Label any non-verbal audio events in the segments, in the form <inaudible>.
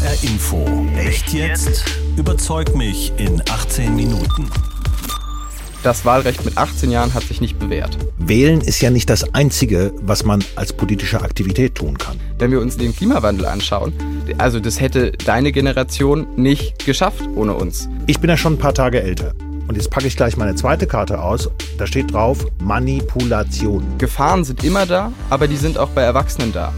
HR Info. Echt jetzt? Überzeug mich in 18 Minuten. Das Wahlrecht mit 18 Jahren hat sich nicht bewährt. Wählen ist ja nicht das Einzige, was man als politische Aktivität tun kann. Wenn wir uns den Klimawandel anschauen, also das hätte deine Generation nicht geschafft ohne uns. Ich bin ja schon ein paar Tage älter. Und jetzt packe ich gleich meine zweite Karte aus. Da steht drauf Manipulation. Gefahren sind immer da, aber die sind auch bei Erwachsenen da.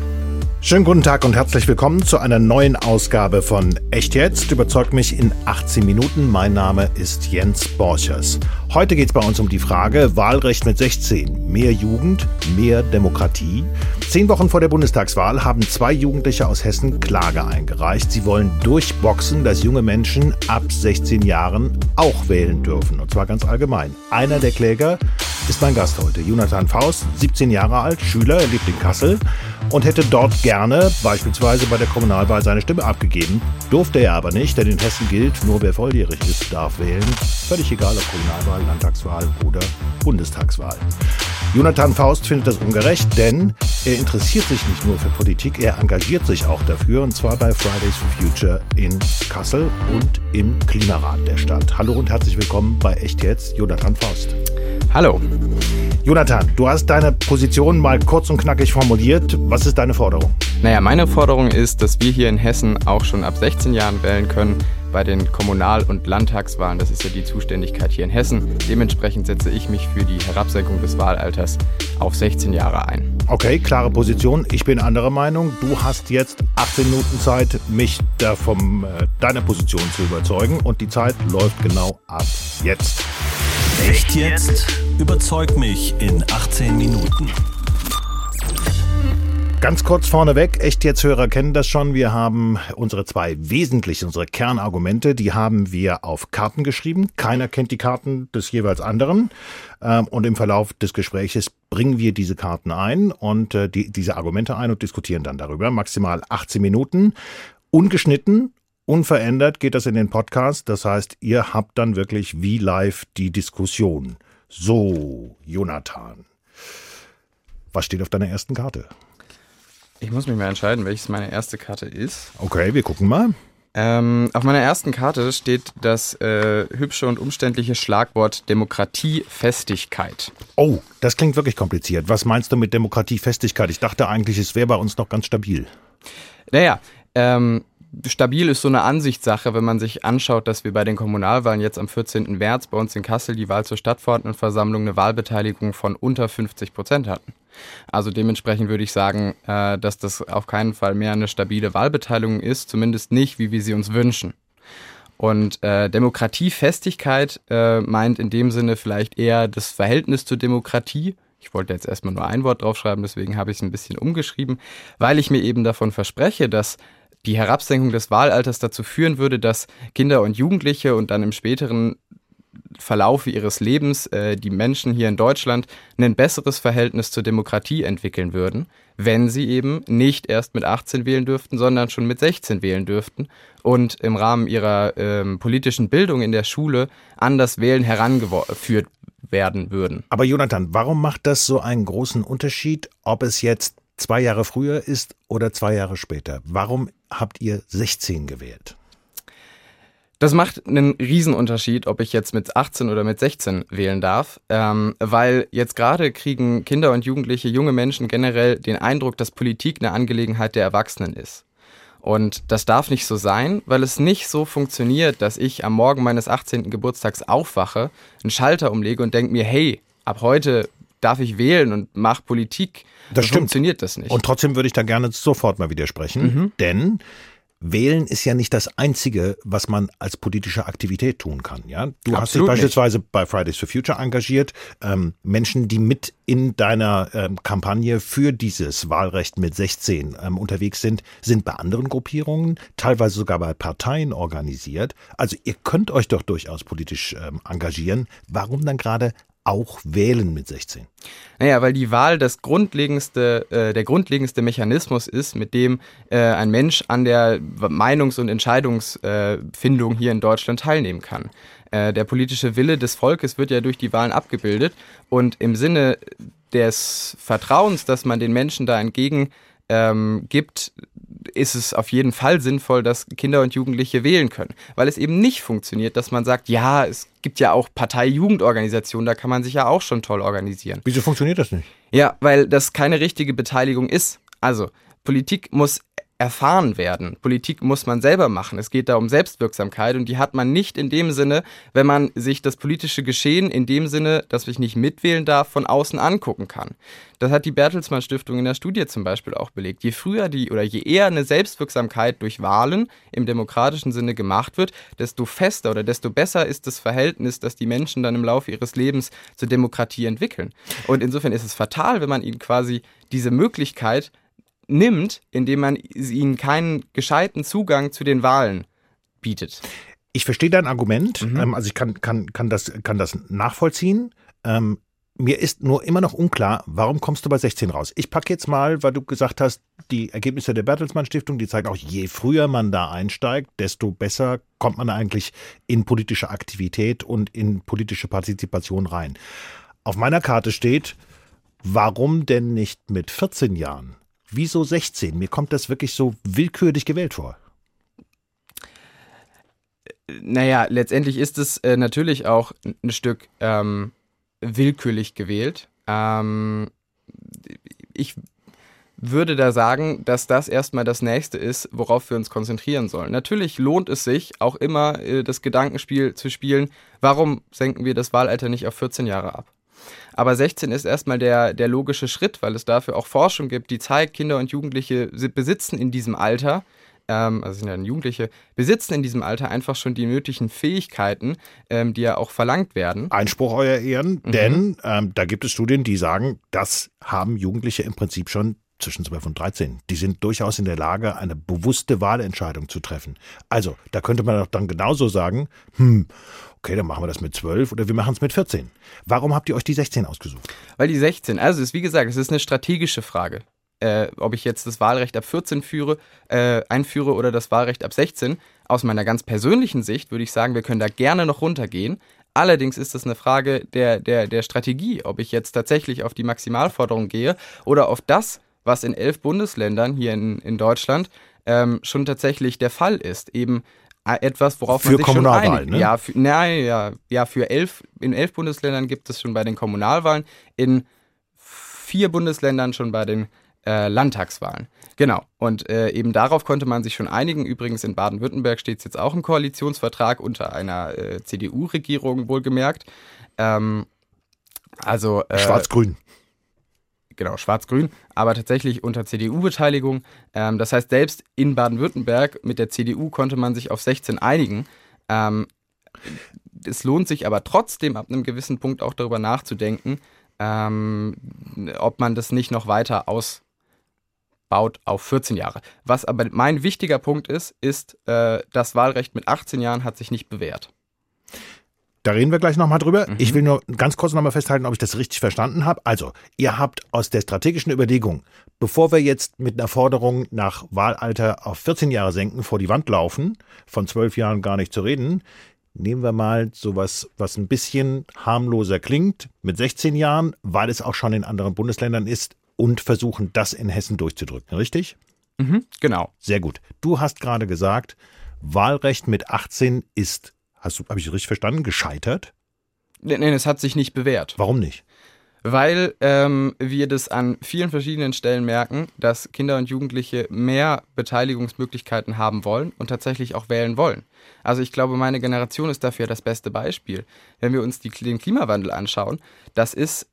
Schönen guten Tag und herzlich willkommen zu einer neuen Ausgabe von Echt jetzt. Überzeugt mich in 18 Minuten. Mein Name ist Jens Borchers. Heute geht es bei uns um die Frage Wahlrecht mit 16. Mehr Jugend, mehr Demokratie. Zehn Wochen vor der Bundestagswahl haben zwei Jugendliche aus Hessen Klage eingereicht. Sie wollen durchboxen, dass junge Menschen ab 16 Jahren auch wählen dürfen. Und zwar ganz allgemein. Einer der Kläger ist mein Gast heute. Jonathan Faust, 17 Jahre alt, Schüler, er lebt in Kassel und hätte dort gerne beispielsweise bei der Kommunalwahl seine Stimme abgegeben. Durfte er aber nicht, denn in Hessen gilt, nur wer volljährig ist, darf wählen. Völlig egal ob Kommunalwahl, Landtagswahl oder Bundestagswahl. Jonathan Faust findet das ungerecht, denn er interessiert sich nicht nur für Politik, er engagiert sich auch dafür und zwar bei Fridays for Future in Kassel und im Klimarat der Stadt. Hallo und herzlich willkommen bei Echt jetzt, Jonathan Faust. Hallo. Jonathan, du hast deine Position mal kurz und knackig formuliert. Was ist deine Forderung? Naja, meine Forderung ist, dass wir hier in Hessen auch schon ab 16 Jahren wählen können bei den Kommunal- und Landtagswahlen. Das ist ja die Zuständigkeit hier in Hessen. Dementsprechend setze ich mich für die Herabsenkung des Wahlalters auf 16 Jahre ein. Okay, klare Position. Ich bin anderer Meinung. Du hast jetzt 18 Minuten Zeit, mich da von äh, deiner Position zu überzeugen. Und die Zeit läuft genau ab jetzt. Echt jetzt? Überzeug mich in 18 Minuten. Ganz kurz vorneweg, echt jetzt Hörer kennen das schon. Wir haben unsere zwei wesentlichen, unsere Kernargumente, die haben wir auf Karten geschrieben. Keiner kennt die Karten des jeweils anderen. Ähm, und im Verlauf des Gespräches bringen wir diese Karten ein und äh, die, diese Argumente ein und diskutieren dann darüber. Maximal 18 Minuten. Ungeschnitten, unverändert geht das in den Podcast. Das heißt, ihr habt dann wirklich wie live die Diskussion. So, Jonathan. Was steht auf deiner ersten Karte? Ich muss mich mal entscheiden, welches meine erste Karte ist. Okay, wir gucken mal. Ähm, auf meiner ersten Karte steht das äh, hübsche und umständliche Schlagwort Demokratiefestigkeit. Oh, das klingt wirklich kompliziert. Was meinst du mit Demokratiefestigkeit? Ich dachte eigentlich, es wäre bei uns noch ganz stabil. Naja, ähm, stabil ist so eine Ansichtssache, wenn man sich anschaut, dass wir bei den Kommunalwahlen jetzt am 14. März bei uns in Kassel die Wahl zur Stadtverordnetenversammlung eine Wahlbeteiligung von unter 50 Prozent hatten. Also dementsprechend würde ich sagen, äh, dass das auf keinen Fall mehr eine stabile Wahlbeteiligung ist, zumindest nicht, wie wir sie uns wünschen. Und äh, Demokratiefestigkeit äh, meint in dem Sinne vielleicht eher das Verhältnis zur Demokratie. Ich wollte jetzt erstmal nur ein Wort draufschreiben, deswegen habe ich es ein bisschen umgeschrieben, weil ich mir eben davon verspreche, dass die Herabsenkung des Wahlalters dazu führen würde, dass Kinder und Jugendliche und dann im späteren Verlaufe ihres Lebens äh, die Menschen hier in Deutschland ein besseres Verhältnis zur Demokratie entwickeln würden, wenn sie eben nicht erst mit 18 wählen dürften, sondern schon mit 16 wählen dürften und im Rahmen ihrer ähm, politischen Bildung in der Schule an das Wählen herangeführt werden würden. Aber Jonathan, warum macht das so einen großen Unterschied, ob es jetzt zwei Jahre früher ist oder zwei Jahre später? Warum habt ihr 16 gewählt? Das macht einen Riesenunterschied, ob ich jetzt mit 18 oder mit 16 wählen darf, ähm, weil jetzt gerade kriegen Kinder und Jugendliche, junge Menschen generell den Eindruck, dass Politik eine Angelegenheit der Erwachsenen ist. Und das darf nicht so sein, weil es nicht so funktioniert, dass ich am Morgen meines 18. Geburtstags aufwache, einen Schalter umlege und denke mir, hey, ab heute darf ich wählen und mache Politik. Das so funktioniert das nicht. Und trotzdem würde ich da gerne sofort mal widersprechen, mhm. denn Wählen ist ja nicht das Einzige, was man als politische Aktivität tun kann. Ja, du Absolut hast dich beispielsweise nicht. bei Fridays for Future engagiert. Ähm, Menschen, die mit in deiner ähm, Kampagne für dieses Wahlrecht mit 16 ähm, unterwegs sind, sind bei anderen Gruppierungen, teilweise sogar bei Parteien organisiert. Also ihr könnt euch doch durchaus politisch ähm, engagieren. Warum dann gerade auch wählen mit 16? Naja, weil die Wahl das grundlegendste, äh, der grundlegendste Mechanismus ist, mit dem äh, ein Mensch an der Meinungs- und Entscheidungsfindung hier in Deutschland teilnehmen kann. Äh, der politische Wille des Volkes wird ja durch die Wahlen abgebildet und im Sinne des Vertrauens, dass man den Menschen da entgegen ähm, gibt, ist es auf jeden Fall sinnvoll, dass Kinder und Jugendliche wählen können. Weil es eben nicht funktioniert, dass man sagt, ja, es gibt ja auch Partei-Jugendorganisationen, da kann man sich ja auch schon toll organisieren. Wieso funktioniert das nicht? Ja, weil das keine richtige Beteiligung ist. Also, Politik muss erfahren werden. Politik muss man selber machen. Es geht da um Selbstwirksamkeit und die hat man nicht in dem Sinne, wenn man sich das politische Geschehen in dem Sinne, dass ich nicht mitwählen darf, von außen angucken kann. Das hat die Bertelsmann Stiftung in der Studie zum Beispiel auch belegt. Je früher die oder je eher eine Selbstwirksamkeit durch Wahlen im demokratischen Sinne gemacht wird, desto fester oder desto besser ist das Verhältnis, das die Menschen dann im Laufe ihres Lebens zur Demokratie entwickeln. Und insofern ist es fatal, wenn man ihnen quasi diese Möglichkeit nimmt, indem man ihnen keinen gescheiten Zugang zu den Wahlen bietet. Ich verstehe dein Argument, mhm. ähm, also ich kann, kann, kann, das, kann das nachvollziehen. Ähm, mir ist nur immer noch unklar, warum kommst du bei 16 raus? Ich packe jetzt mal, weil du gesagt hast, die Ergebnisse der Bertelsmann Stiftung, die zeigen auch, je früher man da einsteigt, desto besser kommt man eigentlich in politische Aktivität und in politische Partizipation rein. Auf meiner Karte steht, warum denn nicht mit 14 Jahren? Wieso 16? Mir kommt das wirklich so willkürlich gewählt vor. Naja, letztendlich ist es äh, natürlich auch ein Stück ähm, willkürlich gewählt. Ähm, ich würde da sagen, dass das erstmal das nächste ist, worauf wir uns konzentrieren sollen. Natürlich lohnt es sich auch immer äh, das Gedankenspiel zu spielen, warum senken wir das Wahlalter nicht auf 14 Jahre ab? Aber 16 ist erstmal der, der logische Schritt, weil es dafür auch Forschung gibt, die zeigt, Kinder und Jugendliche besitzen in diesem Alter, ähm, also sind ja Jugendliche, besitzen in diesem Alter einfach schon die nötigen Fähigkeiten, ähm, die ja auch verlangt werden. Einspruch, Euer Ehren, mhm. denn ähm, da gibt es Studien, die sagen, das haben Jugendliche im Prinzip schon zwischen 12 und 13. Die sind durchaus in der Lage, eine bewusste Wahlentscheidung zu treffen. Also, da könnte man doch dann genauso sagen, hm, okay, dann machen wir das mit 12 oder wir machen es mit 14. Warum habt ihr euch die 16 ausgesucht? Weil die 16, also ist wie gesagt, es ist eine strategische Frage. Äh, ob ich jetzt das Wahlrecht ab 14 führe, äh, einführe oder das Wahlrecht ab 16. Aus meiner ganz persönlichen Sicht würde ich sagen, wir können da gerne noch runtergehen. Allerdings ist es eine Frage der, der, der Strategie, ob ich jetzt tatsächlich auf die Maximalforderung gehe oder auf das, was in elf Bundesländern hier in, in Deutschland ähm, schon tatsächlich der Fall ist. Eben äh, etwas, worauf für man sich Kommunalwahlen, schon einigt. Ne? Ja, für, nein, ja, ja, für elf, in elf Bundesländern gibt es schon bei den Kommunalwahlen, in vier Bundesländern schon bei den äh, Landtagswahlen. Genau. Und äh, eben darauf konnte man sich schon einigen. Übrigens in Baden-Württemberg steht es jetzt auch im Koalitionsvertrag unter einer äh, CDU-Regierung wohlgemerkt. Ähm, also äh, Schwarz-Grün genau, schwarz-grün, aber tatsächlich unter CDU-Beteiligung. Ähm, das heißt, selbst in Baden-Württemberg mit der CDU konnte man sich auf 16 einigen. Ähm, es lohnt sich aber trotzdem ab einem gewissen Punkt auch darüber nachzudenken, ähm, ob man das nicht noch weiter ausbaut auf 14 Jahre. Was aber mein wichtiger Punkt ist, ist, äh, das Wahlrecht mit 18 Jahren hat sich nicht bewährt. Da reden wir gleich nochmal drüber. Mhm. Ich will nur ganz kurz nochmal festhalten, ob ich das richtig verstanden habe. Also, ihr habt aus der strategischen Überlegung, bevor wir jetzt mit einer Forderung nach Wahlalter auf 14 Jahre senken, vor die Wand laufen, von 12 Jahren gar nicht zu reden, nehmen wir mal sowas, was ein bisschen harmloser klingt, mit 16 Jahren, weil es auch schon in anderen Bundesländern ist und versuchen, das in Hessen durchzudrücken, richtig? Mhm, genau. Sehr gut. Du hast gerade gesagt, Wahlrecht mit 18 ist habe ich richtig verstanden, gescheitert? Nein, es hat sich nicht bewährt. Warum nicht? Weil ähm, wir das an vielen verschiedenen Stellen merken, dass Kinder und Jugendliche mehr Beteiligungsmöglichkeiten haben wollen und tatsächlich auch wählen wollen. Also ich glaube, meine Generation ist dafür das beste Beispiel. Wenn wir uns die, den Klimawandel anschauen, das ist,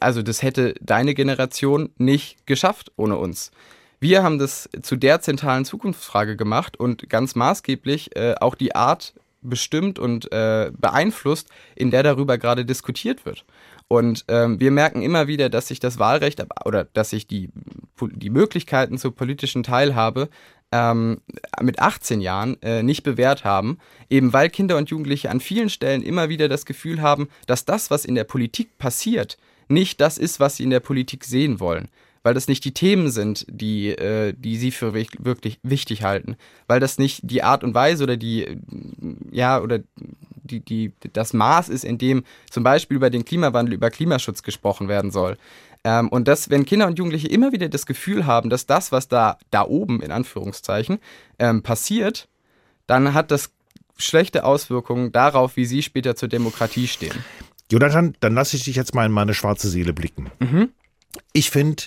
also das hätte deine Generation nicht geschafft ohne uns. Wir haben das zu der zentralen Zukunftsfrage gemacht und ganz maßgeblich äh, auch die Art, bestimmt und äh, beeinflusst, in der darüber gerade diskutiert wird. Und ähm, wir merken immer wieder, dass sich das Wahlrecht oder dass sich die, die Möglichkeiten zur politischen Teilhabe ähm, mit 18 Jahren äh, nicht bewährt haben, eben weil Kinder und Jugendliche an vielen Stellen immer wieder das Gefühl haben, dass das, was in der Politik passiert, nicht das ist, was sie in der Politik sehen wollen weil das nicht die Themen sind, die, äh, die sie für wirklich wichtig halten, weil das nicht die Art und Weise oder die, ja, oder die, die, das Maß ist, in dem zum Beispiel über den Klimawandel, über Klimaschutz gesprochen werden soll. Ähm, und dass, wenn Kinder und Jugendliche immer wieder das Gefühl haben, dass das, was da, da oben in Anführungszeichen ähm, passiert, dann hat das schlechte Auswirkungen darauf, wie sie später zur Demokratie stehen. Jonathan, dann lasse ich dich jetzt mal in meine schwarze Seele blicken. Mhm. Ich finde,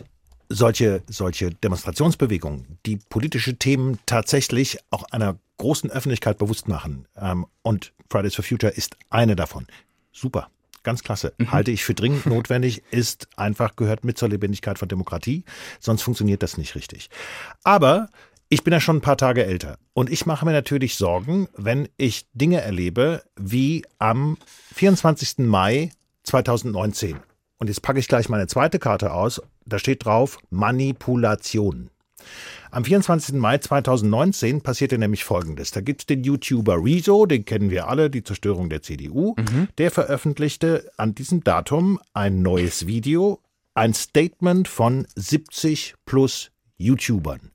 solche, solche Demonstrationsbewegungen, die politische Themen tatsächlich auch einer großen Öffentlichkeit bewusst machen. Ähm, und Fridays for Future ist eine davon. Super. Ganz klasse. Mhm. Halte ich für dringend notwendig, ist einfach gehört mit zur Lebendigkeit von Demokratie. Sonst funktioniert das nicht richtig. Aber ich bin ja schon ein paar Tage älter und ich mache mir natürlich Sorgen, wenn ich Dinge erlebe wie am 24. Mai 2019. Und jetzt packe ich gleich meine zweite Karte aus. Da steht drauf Manipulation. Am 24. Mai 2019 passierte nämlich Folgendes. Da gibt es den YouTuber Rezo, den kennen wir alle, die Zerstörung der CDU. Mhm. Der veröffentlichte an diesem Datum ein neues Video, ein Statement von 70 plus YouTubern.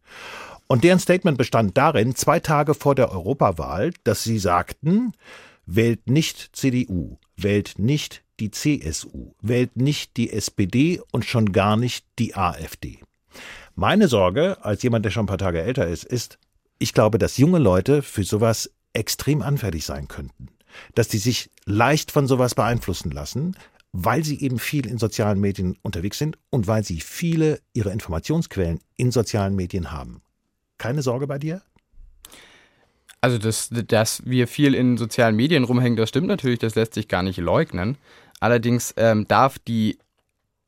Und deren Statement bestand darin, zwei Tage vor der Europawahl, dass sie sagten, wählt nicht CDU, wählt nicht die CSU, wählt nicht die SPD und schon gar nicht die AfD. Meine Sorge, als jemand, der schon ein paar Tage älter ist, ist, ich glaube, dass junge Leute für sowas extrem anfällig sein könnten. Dass die sich leicht von sowas beeinflussen lassen, weil sie eben viel in sozialen Medien unterwegs sind und weil sie viele ihrer Informationsquellen in sozialen Medien haben keine Sorge bei dir? Also, dass, dass wir viel in sozialen Medien rumhängen, das stimmt natürlich, das lässt sich gar nicht leugnen. Allerdings ähm, darf die,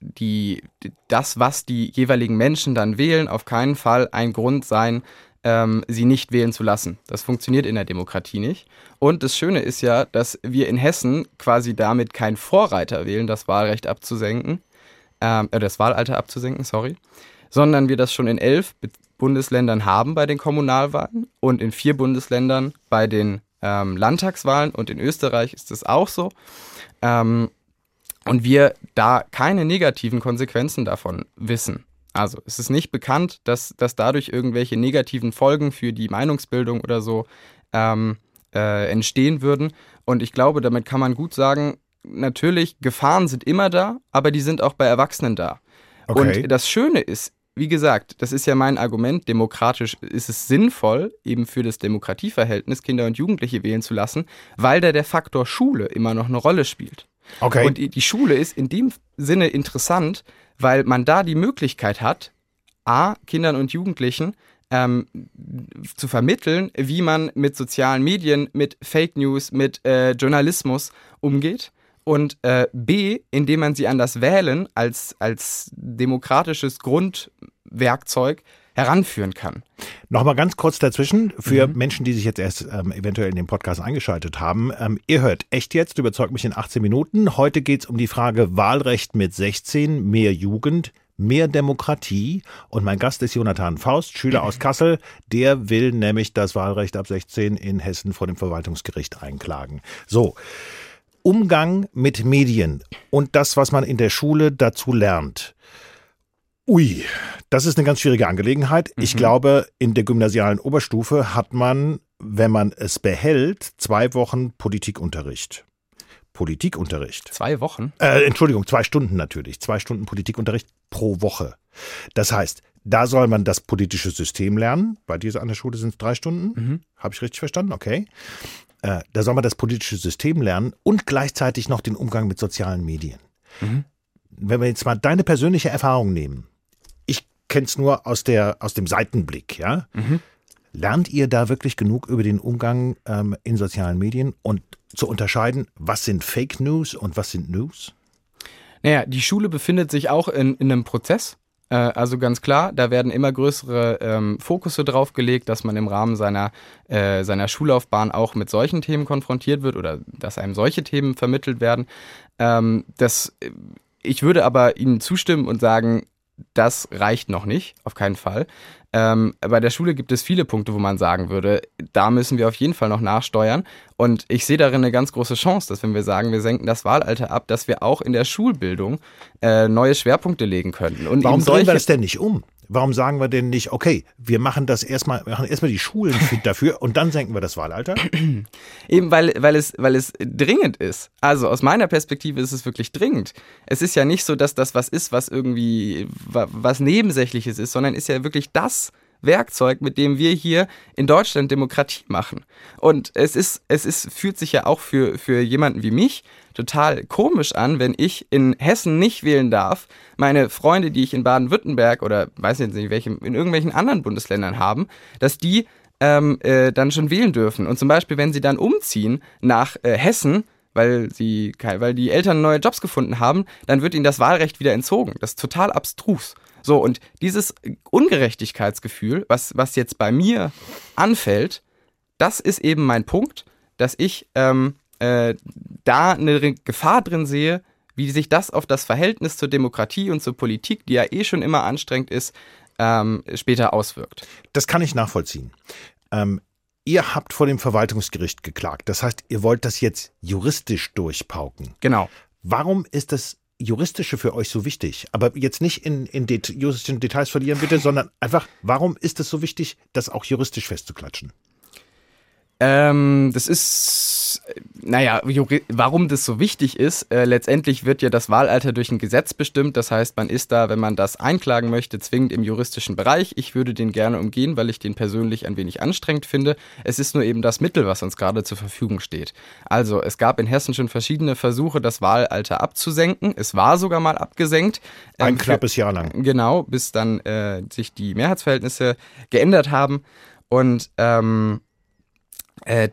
die, das, was die jeweiligen Menschen dann wählen, auf keinen Fall ein Grund sein, ähm, sie nicht wählen zu lassen. Das funktioniert in der Demokratie nicht. Und das Schöne ist ja, dass wir in Hessen quasi damit kein Vorreiter wählen, das Wahlrecht abzusenken, ähm, äh, das Wahlalter abzusenken, sorry, sondern wir das schon in elf Bundesländern haben bei den Kommunalwahlen und in vier Bundesländern bei den ähm, Landtagswahlen und in Österreich ist es auch so. Ähm, und wir da keine negativen Konsequenzen davon wissen. Also es ist nicht bekannt, dass, dass dadurch irgendwelche negativen Folgen für die Meinungsbildung oder so ähm, äh, entstehen würden. Und ich glaube, damit kann man gut sagen, natürlich, Gefahren sind immer da, aber die sind auch bei Erwachsenen da. Okay. Und das Schöne ist, wie gesagt, das ist ja mein Argument, demokratisch ist es sinnvoll, eben für das Demokratieverhältnis Kinder und Jugendliche wählen zu lassen, weil da der Faktor Schule immer noch eine Rolle spielt. Okay. Und die Schule ist in dem Sinne interessant, weil man da die Möglichkeit hat, A, Kindern und Jugendlichen ähm, zu vermitteln, wie man mit sozialen Medien, mit Fake News, mit äh, Journalismus umgeht und äh, B, indem man sie an das Wählen als, als demokratisches Grundwerkzeug heranführen kann. Nochmal ganz kurz dazwischen für mhm. Menschen, die sich jetzt erst ähm, eventuell in den Podcast eingeschaltet haben. Ähm, ihr hört echt jetzt, überzeugt mich in 18 Minuten. Heute geht es um die Frage Wahlrecht mit 16, mehr Jugend, mehr Demokratie. Und mein Gast ist Jonathan Faust, Schüler aus Kassel. Der will nämlich das Wahlrecht ab 16 in Hessen vor dem Verwaltungsgericht einklagen. So. Umgang mit Medien und das, was man in der Schule dazu lernt. Ui, das ist eine ganz schwierige Angelegenheit. Mhm. Ich glaube, in der gymnasialen Oberstufe hat man, wenn man es behält, zwei Wochen Politikunterricht. Politikunterricht. Zwei Wochen? Äh, Entschuldigung, zwei Stunden natürlich. Zwei Stunden Politikunterricht pro Woche. Das heißt, da soll man das politische System lernen. Bei dir an der Schule sind es drei Stunden. Mhm. Habe ich richtig verstanden? Okay. Äh, da soll man das politische System lernen und gleichzeitig noch den Umgang mit sozialen Medien. Mhm. Wenn wir jetzt mal deine persönliche Erfahrung nehmen, ich kenne es nur aus, der, aus dem Seitenblick, ja. Mhm. Lernt ihr da wirklich genug über den Umgang ähm, in sozialen Medien und zu unterscheiden, was sind Fake News und was sind News? Naja, die Schule befindet sich auch in, in einem Prozess. Äh, also ganz klar, da werden immer größere ähm, Fokusse drauf gelegt, dass man im Rahmen seiner, äh, seiner Schullaufbahn auch mit solchen Themen konfrontiert wird oder dass einem solche Themen vermittelt werden. Ähm, das, ich würde aber Ihnen zustimmen und sagen, das reicht noch nicht, auf keinen Fall. Ähm, bei der Schule gibt es viele Punkte, wo man sagen würde, da müssen wir auf jeden Fall noch nachsteuern. Und ich sehe darin eine ganz große Chance, dass wenn wir sagen, wir senken das Wahlalter ab, dass wir auch in der Schulbildung äh, neue Schwerpunkte legen könnten. Und Warum drehen wir das denn nicht um? Warum sagen wir denn nicht, okay, wir machen das erstmal, machen erstmal die Schulen fit dafür und dann senken wir das Wahlalter? <clears throat> Eben weil, weil, es, weil es dringend ist. Also aus meiner Perspektive ist es wirklich dringend. Es ist ja nicht so, dass das was ist, was irgendwie was Nebensächliches ist, sondern ist ja wirklich das, Werkzeug, mit dem wir hier in Deutschland Demokratie machen. Und es ist, es ist, fühlt sich ja auch für, für jemanden wie mich total komisch an, wenn ich in Hessen nicht wählen darf, meine Freunde, die ich in Baden-Württemberg oder weiß jetzt nicht welchem, in irgendwelchen anderen Bundesländern haben, dass die ähm, äh, dann schon wählen dürfen. Und zum Beispiel, wenn sie dann umziehen nach äh, Hessen, weil sie, weil die Eltern neue Jobs gefunden haben, dann wird ihnen das Wahlrecht wieder entzogen. Das ist total abstrus. So, und dieses Ungerechtigkeitsgefühl, was, was jetzt bei mir anfällt, das ist eben mein Punkt, dass ich ähm, äh, da eine Gefahr drin sehe, wie sich das auf das Verhältnis zur Demokratie und zur Politik, die ja eh schon immer anstrengend ist, ähm, später auswirkt. Das kann ich nachvollziehen. Ähm, ihr habt vor dem Verwaltungsgericht geklagt. Das heißt, ihr wollt das jetzt juristisch durchpauken. Genau. Warum ist das Juristische für euch so wichtig? Aber jetzt nicht in, in det juristischen Details verlieren, bitte, sondern einfach, warum ist es so wichtig, das auch juristisch festzuklatschen? Ähm, das ist, naja, warum das so wichtig ist, äh, letztendlich wird ja das Wahlalter durch ein Gesetz bestimmt. Das heißt, man ist da, wenn man das einklagen möchte, zwingend im juristischen Bereich. Ich würde den gerne umgehen, weil ich den persönlich ein wenig anstrengend finde. Es ist nur eben das Mittel, was uns gerade zur Verfügung steht. Also, es gab in Hessen schon verschiedene Versuche, das Wahlalter abzusenken. Es war sogar mal abgesenkt. Ähm, ein knappes Jahr lang. Genau, bis dann äh, sich die Mehrheitsverhältnisse geändert haben. Und ähm, äh,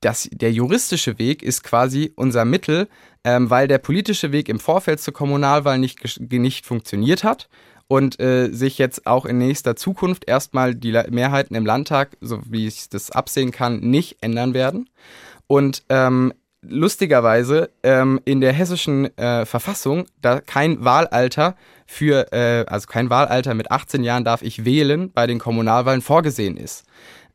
das, der juristische Weg ist quasi unser Mittel, ähm, weil der politische Weg im Vorfeld zur Kommunalwahl nicht, nicht funktioniert hat und äh, sich jetzt auch in nächster Zukunft erstmal die Mehrheiten im Landtag, so wie ich das absehen kann, nicht ändern werden. Und ähm, lustigerweise ähm, in der hessischen äh, Verfassung da kein Wahlalter für, äh, also kein Wahlalter mit 18 Jahren darf ich wählen bei den Kommunalwahlen vorgesehen ist.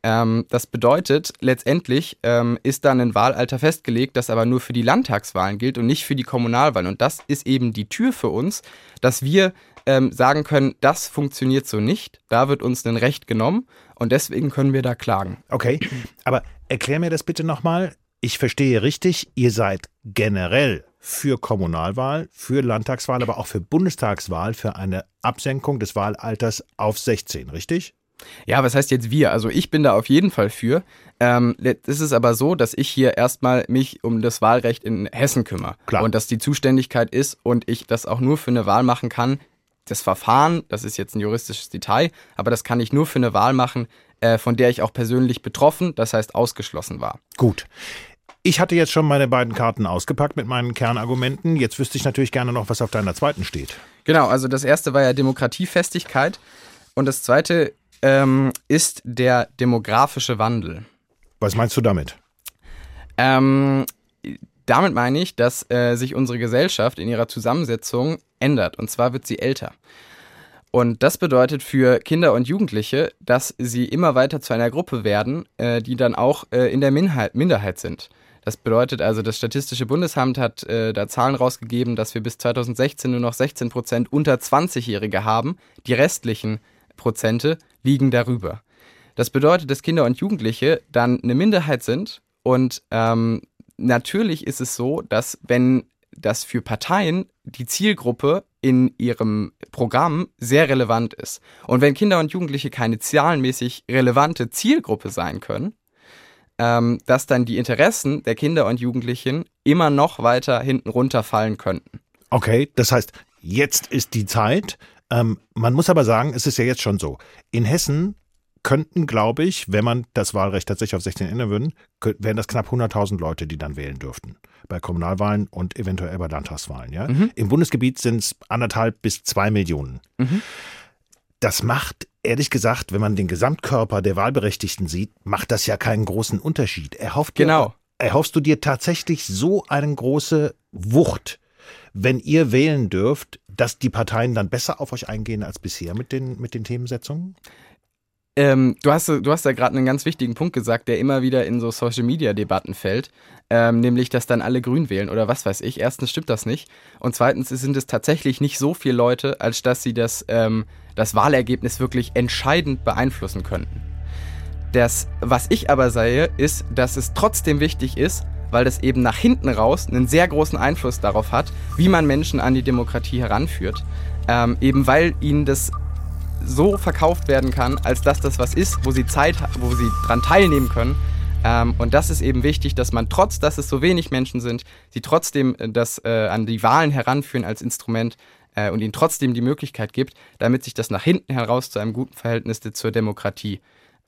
Ähm, das bedeutet, letztendlich ähm, ist dann ein Wahlalter festgelegt, das aber nur für die Landtagswahlen gilt und nicht für die Kommunalwahlen. Und das ist eben die Tür für uns, dass wir ähm, sagen können, das funktioniert so nicht, da wird uns ein Recht genommen und deswegen können wir da klagen. Okay, aber erklär mir das bitte nochmal. Ich verstehe richtig, ihr seid generell für Kommunalwahl, für Landtagswahl, aber auch für Bundestagswahl für eine Absenkung des Wahlalters auf 16, richtig? Ja, was heißt jetzt wir? Also ich bin da auf jeden Fall für. Ähm, es ist aber so, dass ich hier erstmal mich um das Wahlrecht in Hessen kümmere. Klar. Und dass die Zuständigkeit ist und ich das auch nur für eine Wahl machen kann. Das Verfahren, das ist jetzt ein juristisches Detail, aber das kann ich nur für eine Wahl machen, äh, von der ich auch persönlich betroffen, das heißt ausgeschlossen war. Gut. Ich hatte jetzt schon meine beiden Karten ausgepackt mit meinen Kernargumenten. Jetzt wüsste ich natürlich gerne noch, was auf deiner zweiten steht. Genau, also das erste war ja Demokratiefestigkeit und das zweite ähm, ist der demografische Wandel. Was meinst du damit? Ähm, damit meine ich, dass äh, sich unsere Gesellschaft in ihrer Zusammensetzung ändert. Und zwar wird sie älter. Und das bedeutet für Kinder und Jugendliche, dass sie immer weiter zu einer Gruppe werden, äh, die dann auch äh, in der Minderheit, Minderheit sind. Das bedeutet also, das Statistische Bundesamt hat äh, da Zahlen rausgegeben, dass wir bis 2016 nur noch 16 Prozent unter 20-Jährige haben. Die restlichen Prozente liegen darüber. Das bedeutet, dass Kinder und Jugendliche dann eine Minderheit sind und ähm, natürlich ist es so, dass wenn das für Parteien die Zielgruppe in ihrem Programm sehr relevant ist. Und wenn Kinder und Jugendliche keine zahlenmäßig relevante Zielgruppe sein können, ähm, dass dann die Interessen der Kinder und Jugendlichen immer noch weiter hinten runterfallen könnten. Okay, das heißt, jetzt ist die Zeit, ähm, man muss aber sagen, es ist ja jetzt schon so. In Hessen könnten, glaube ich, wenn man das Wahlrecht tatsächlich auf 16 ändern würde, wären das knapp 100.000 Leute, die dann wählen dürften. Bei Kommunalwahlen und eventuell bei Landtagswahlen. Ja? Mhm. Im Bundesgebiet sind es anderthalb bis zwei Millionen. Mhm. Das macht, ehrlich gesagt, wenn man den Gesamtkörper der Wahlberechtigten sieht, macht das ja keinen großen Unterschied. Erhofft genau. Dir, erhoffst du dir tatsächlich so eine große Wucht wenn ihr wählen dürft, dass die Parteien dann besser auf euch eingehen als bisher mit den, mit den Themensetzungen? Ähm, du hast, du hast da gerade einen ganz wichtigen Punkt gesagt, der immer wieder in so Social-Media-Debatten fällt, ähm, nämlich, dass dann alle grün wählen oder was weiß ich. Erstens stimmt das nicht und zweitens sind es tatsächlich nicht so viele Leute, als dass sie das ähm, das Wahlergebnis wirklich entscheidend beeinflussen könnten. Das, was ich aber sehe, ist, dass es trotzdem wichtig ist, weil das eben nach hinten raus einen sehr großen Einfluss darauf hat, wie man Menschen an die Demokratie heranführt. Ähm, eben weil ihnen das so verkauft werden kann, als dass das was ist, wo sie Zeit, wo sie dran teilnehmen können. Ähm, und das ist eben wichtig, dass man trotz, dass es so wenig Menschen sind, sie trotzdem äh, das äh, an die Wahlen heranführen als Instrument äh, und ihnen trotzdem die Möglichkeit gibt, damit sich das nach hinten heraus zu einem guten Verhältnis zur Demokratie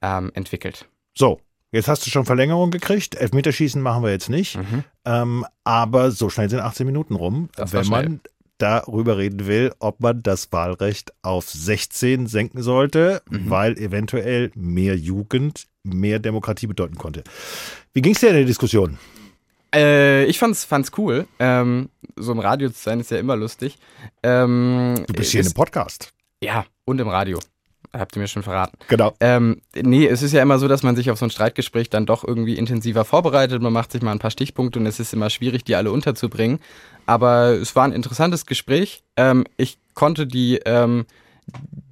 ähm, entwickelt. So, Jetzt hast du schon Verlängerung gekriegt. Elfmeterschießen machen wir jetzt nicht. Mhm. Ähm, aber so schnell sind 18 Minuten rum. Das wenn man darüber reden will, ob man das Wahlrecht auf 16 senken sollte, mhm. weil eventuell mehr Jugend mehr Demokratie bedeuten konnte. Wie ging es dir in der Diskussion? Äh, ich fand's, fand's cool. Ähm, so im Radio zu sein ist ja immer lustig. Ähm, du bist hier in einem Podcast. Ja, und im Radio. Habt ihr mir schon verraten. Genau. Ähm, nee, es ist ja immer so, dass man sich auf so ein Streitgespräch dann doch irgendwie intensiver vorbereitet. Man macht sich mal ein paar Stichpunkte und es ist immer schwierig, die alle unterzubringen. Aber es war ein interessantes Gespräch. Ähm, ich konnte die, ähm,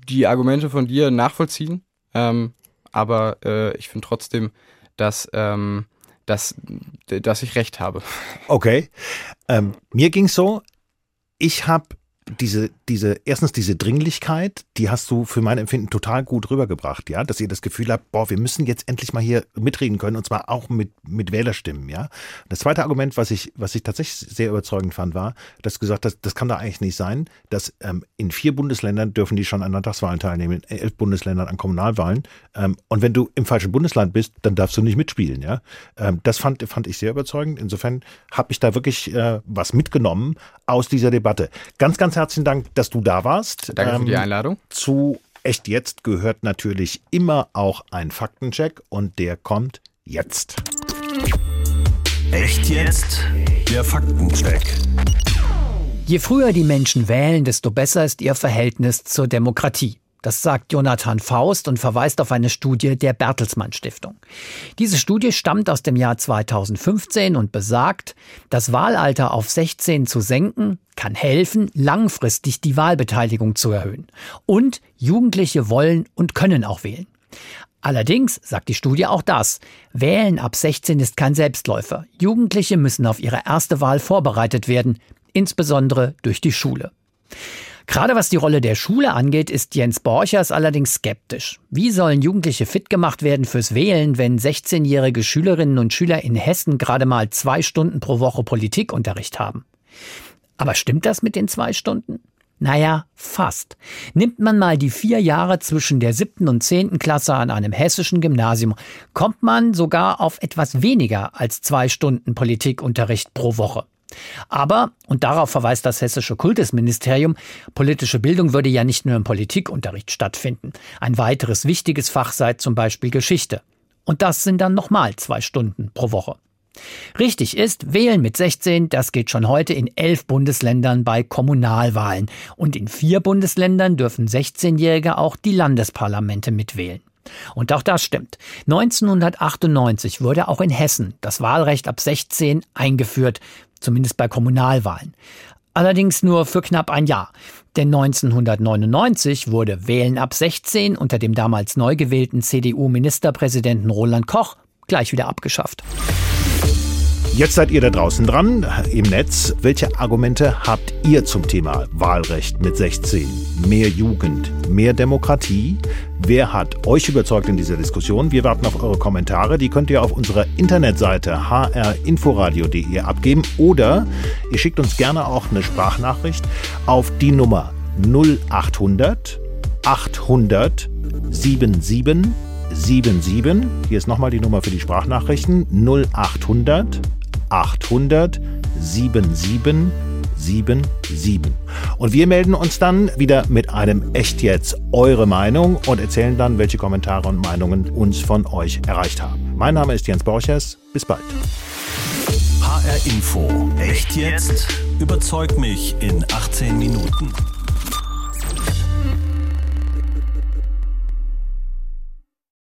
die Argumente von dir nachvollziehen. Ähm, aber äh, ich finde trotzdem, dass, ähm, dass, dass ich recht habe. Okay. Ähm, mir ging es so, ich habe diese, diese, erstens diese Dringlichkeit, die hast du für mein Empfinden total gut rübergebracht, ja, dass ihr das Gefühl habt, boah, wir müssen jetzt endlich mal hier mitreden können und zwar auch mit, mit Wählerstimmen, ja. Das zweite Argument, was ich, was ich tatsächlich sehr überzeugend fand, war, dass du gesagt hast, das kann da eigentlich nicht sein, dass ähm, in vier Bundesländern dürfen die schon an Landtagswahlen teilnehmen, in elf Bundesländern an Kommunalwahlen. Ähm, und wenn du im falschen Bundesland bist, dann darfst du nicht mitspielen, ja. Ähm, das fand, fand ich sehr überzeugend. Insofern habe ich da wirklich äh, was mitgenommen aus dieser Debatte. Ganz, ganz herzlichen Dank, dass du da warst. Danke für die ähm, Einladung. Zu Echt Jetzt gehört natürlich immer auch ein Faktencheck und der kommt jetzt. Echt jetzt? Der Faktencheck. Je früher die Menschen wählen, desto besser ist ihr Verhältnis zur Demokratie. Das sagt Jonathan Faust und verweist auf eine Studie der Bertelsmann Stiftung. Diese Studie stammt aus dem Jahr 2015 und besagt, das Wahlalter auf 16 zu senken kann helfen, langfristig die Wahlbeteiligung zu erhöhen. Und Jugendliche wollen und können auch wählen. Allerdings sagt die Studie auch das. Wählen ab 16 ist kein Selbstläufer. Jugendliche müssen auf ihre erste Wahl vorbereitet werden, insbesondere durch die Schule. Gerade was die Rolle der Schule angeht, ist Jens Borchers allerdings skeptisch. Wie sollen Jugendliche fit gemacht werden fürs Wählen, wenn 16-jährige Schülerinnen und Schüler in Hessen gerade mal zwei Stunden pro Woche Politikunterricht haben? Aber stimmt das mit den zwei Stunden? Naja, fast. Nimmt man mal die vier Jahre zwischen der siebten und zehnten Klasse an einem hessischen Gymnasium, kommt man sogar auf etwas weniger als zwei Stunden Politikunterricht pro Woche. Aber, und darauf verweist das hessische Kultusministerium, politische Bildung würde ja nicht nur im Politikunterricht stattfinden. Ein weiteres wichtiges Fach sei zum Beispiel Geschichte. Und das sind dann nochmal zwei Stunden pro Woche. Richtig ist, wählen mit 16, das geht schon heute in elf Bundesländern bei Kommunalwahlen. Und in vier Bundesländern dürfen 16-Jährige auch die Landesparlamente mitwählen. Und auch das stimmt. 1998 wurde auch in Hessen das Wahlrecht ab 16 eingeführt, zumindest bei Kommunalwahlen. Allerdings nur für knapp ein Jahr. Denn 1999 wurde Wählen ab 16 unter dem damals neu gewählten CDU-Ministerpräsidenten Roland Koch gleich wieder abgeschafft. Jetzt seid ihr da draußen dran im Netz. Welche Argumente habt ihr zum Thema Wahlrecht mit 16? Mehr Jugend, mehr Demokratie? Wer hat euch überzeugt in dieser Diskussion? Wir warten auf eure Kommentare. Die könnt ihr auf unserer Internetseite hrinforadio.de abgeben oder ihr schickt uns gerne auch eine Sprachnachricht auf die Nummer 0800 800 77 77. Hier ist nochmal die Nummer für die Sprachnachrichten 0800 800 7777. Und wir melden uns dann wieder mit einem Echt jetzt eure Meinung und erzählen dann, welche Kommentare und Meinungen uns von euch erreicht haben. Mein Name ist Jens Borchers. Bis bald. HR Info. Echt jetzt? Überzeug mich in 18 Minuten.